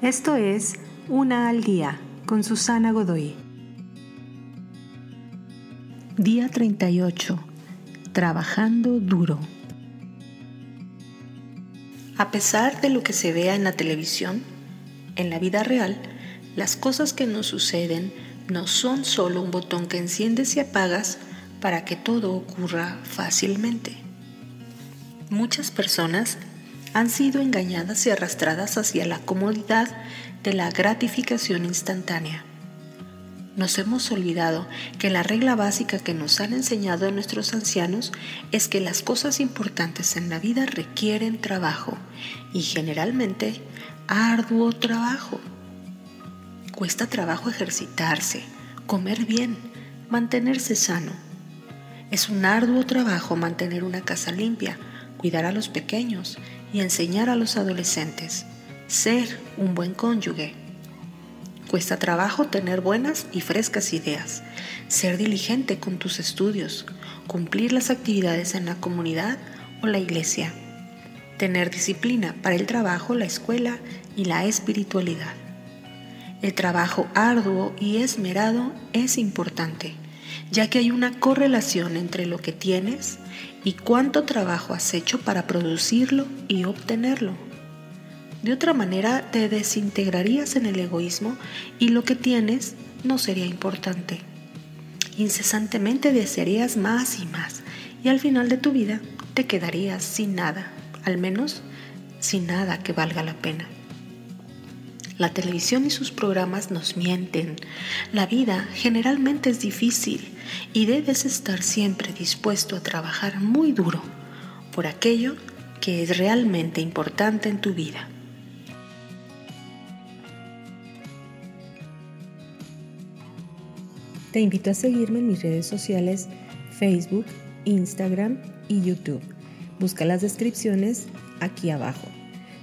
Esto es Una al Día con Susana Godoy. Día 38. Trabajando duro. A pesar de lo que se vea en la televisión, en la vida real, las cosas que nos suceden no son solo un botón que enciendes y apagas para que todo ocurra fácilmente. Muchas personas han sido engañadas y arrastradas hacia la comodidad de la gratificación instantánea. Nos hemos olvidado que la regla básica que nos han enseñado nuestros ancianos es que las cosas importantes en la vida requieren trabajo y generalmente arduo trabajo. Cuesta trabajo ejercitarse, comer bien, mantenerse sano. Es un arduo trabajo mantener una casa limpia, cuidar a los pequeños y enseñar a los adolescentes. Ser un buen cónyuge. Cuesta trabajo tener buenas y frescas ideas, ser diligente con tus estudios, cumplir las actividades en la comunidad o la iglesia, tener disciplina para el trabajo, la escuela y la espiritualidad. El trabajo arduo y esmerado es importante, ya que hay una correlación entre lo que tienes y cuánto trabajo has hecho para producirlo y obtenerlo. De otra manera te desintegrarías en el egoísmo y lo que tienes no sería importante. Incesantemente desearías más y más y al final de tu vida te quedarías sin nada, al menos sin nada que valga la pena. La televisión y sus programas nos mienten. La vida generalmente es difícil y debes estar siempre dispuesto a trabajar muy duro por aquello que es realmente importante en tu vida. Te invito a seguirme en mis redes sociales Facebook, Instagram y YouTube. Busca las descripciones aquí abajo.